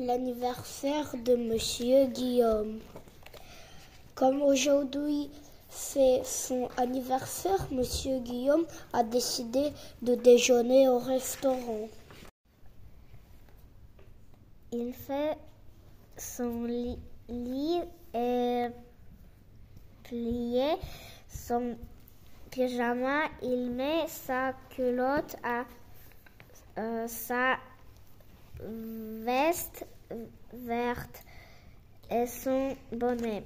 l'anniversaire de Monsieur Guillaume. Comme aujourd'hui c'est son anniversaire, Monsieur Guillaume a décidé de déjeuner au restaurant. Il fait son lit, et plié son pyjama. Il met sa culotte à euh, sa veste verte et son bonnet.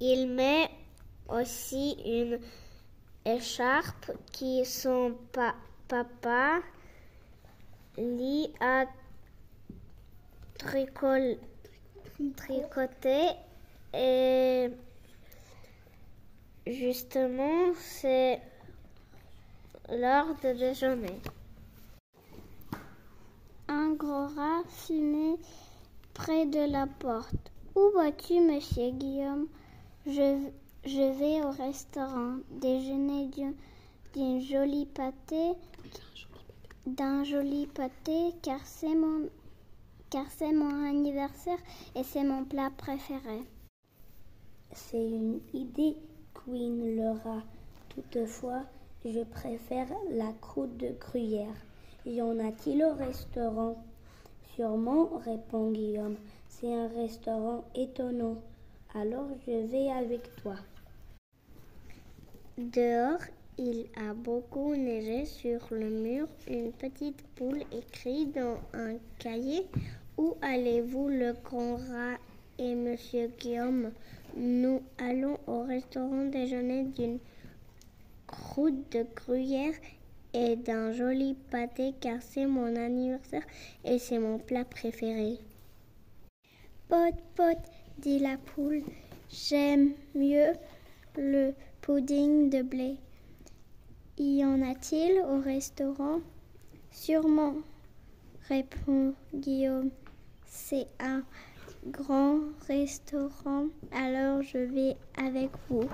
Il met aussi une écharpe qui son papa lui a tricoté et justement c'est l'heure de déjeuner. Un gros rat fumait près de la porte. Où vas-tu, monsieur Guillaume? Je, je vais au restaurant déjeuner d'une jolie pâté, d'un joli pâté, car c'est mon, car c'est mon anniversaire et c'est mon plat préféré. C'est une idée, Queen rat. Toutefois, je préfère la croûte de gruyère. Y en a-t-il au restaurant? Sûrement, répond Guillaume. C'est un restaurant étonnant. Alors je vais avec toi. Dehors, il a beaucoup neigé sur le mur. Une petite poule écrit dans un cahier Où allez-vous, le grand rat et monsieur Guillaume? Nous allons au restaurant déjeuner d'une croûte de gruyère et d'un joli pâté car c'est mon anniversaire et c'est mon plat préféré. Pot, pot, dit la poule. J'aime mieux le pudding de blé. Y en a-t-il au restaurant? Sûrement, répond Guillaume. C'est un grand restaurant, alors je vais avec vous.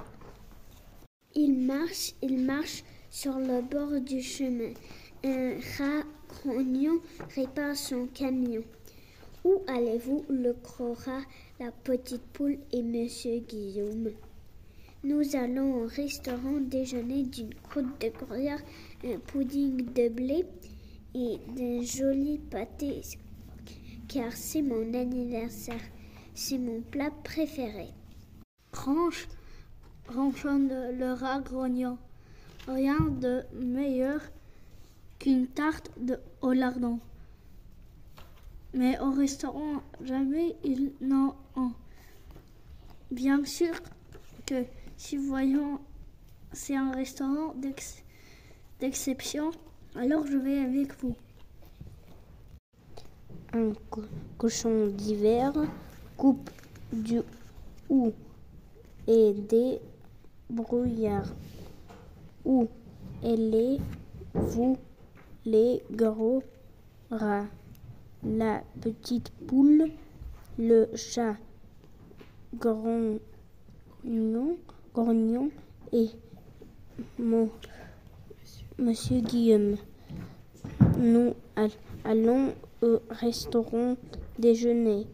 Il marche, il marche sur le bord du chemin. Un rat grognon répare son camion. Où allez-vous, le gros la petite poule et monsieur Guillaume Nous allons au restaurant déjeuner d'une croûte de gruyère, un pudding de blé et d'un joli pâté, car c'est mon anniversaire. C'est mon plat préféré. Ronchonne le rat grognon. Rien de meilleur qu'une tarte de au mais au restaurant, jamais ils n'en ont. Bien sûr que si voyons c'est un restaurant d'exception, alors je vais avec vous. Un cochon d'hiver coupe du ou et des brouillards. Où allez-vous les gros rats la petite poule, le chat grognon, grognon et mon monsieur Guillaume. Nous allons au restaurant déjeuner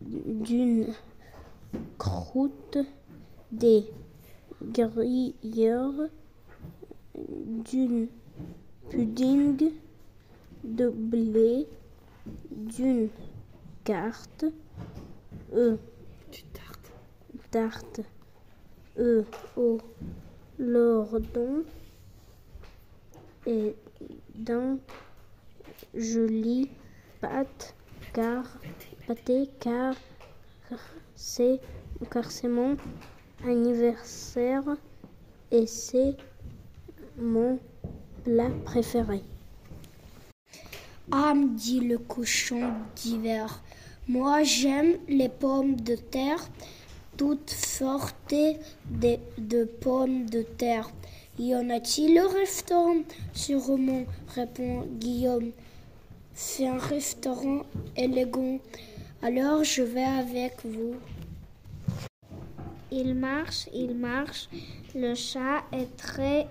d'une croûte, des grilleurs, d'une pudding de blé d'une carte E tarte. tarte E au lordon et d'un joli pâte car pâté car c'est car c'est mon anniversaire et c'est mon plat préféré. Ah, dit le cochon d'hiver, moi j'aime les pommes de terre, toutes sortes de, de pommes de terre. Y en a-t-il au restaurant? Sûrement, répond Guillaume. C'est un restaurant élégant, alors je vais avec vous. Il marche, il marche. Le chat est très...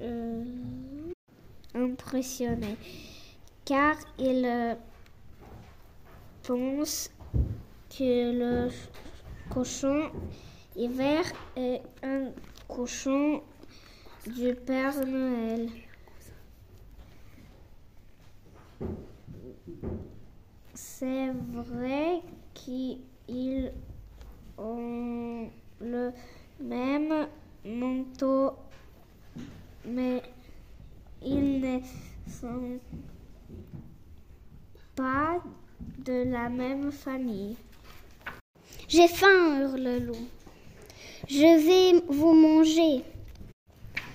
Euh, impressionné car il pense que le cochon hiver est un cochon du Père Noël. C'est vrai qu'ils ont le même manteau, mais ils ne sont pas de la même famille. J'ai faim, hurle le loup. Je vais vous manger.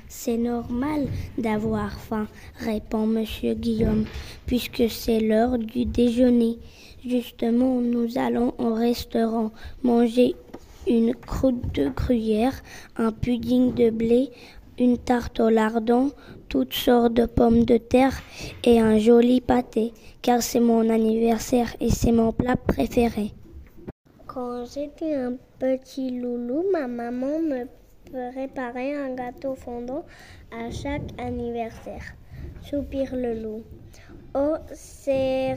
C'est normal d'avoir faim, répond monsieur Guillaume, puisque c'est l'heure du déjeuner. Justement, nous allons au restaurant manger une croûte de gruyère, un pudding de blé, une tarte au lardon, toutes sortes de pommes de terre et un joli pâté, car c'est mon anniversaire et c'est mon plat préféré. Quand j'étais un petit loulou, ma maman me préparait un gâteau fondant à chaque anniversaire. Soupire le loup. Oh, c'est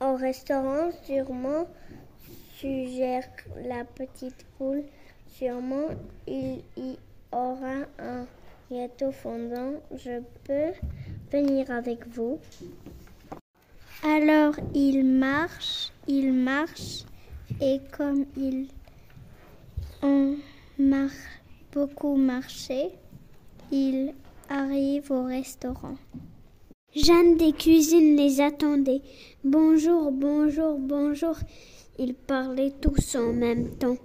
au restaurant, sûrement, suggère la petite poule. Sûrement, il y aura un gâteau fondant. Je peux venir avec vous. Alors il marche, il marche, et comme ils ont beaucoup marché, il arrive au restaurant. Jeanne des cuisines les attendait. Bonjour, bonjour, bonjour. Ils parlaient tous en même temps.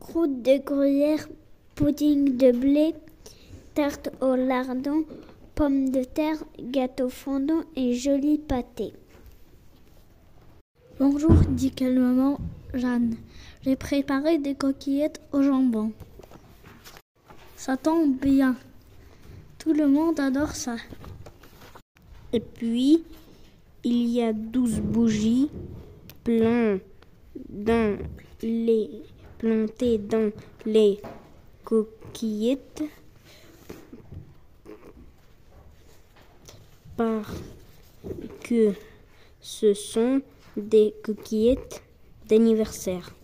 Croûte de gruyère, pudding de blé, tarte au lardon, pommes de terre, gâteau fondant et joli pâté. Bonjour, dit calmement Jeanne. J'ai préparé des coquillettes au jambon. Ça tombe bien. Tout le monde adore ça. Et puis, il y a douze bougies plein dans les, plantées dans les coquillettes parce que ce sont des coquillettes d'anniversaire.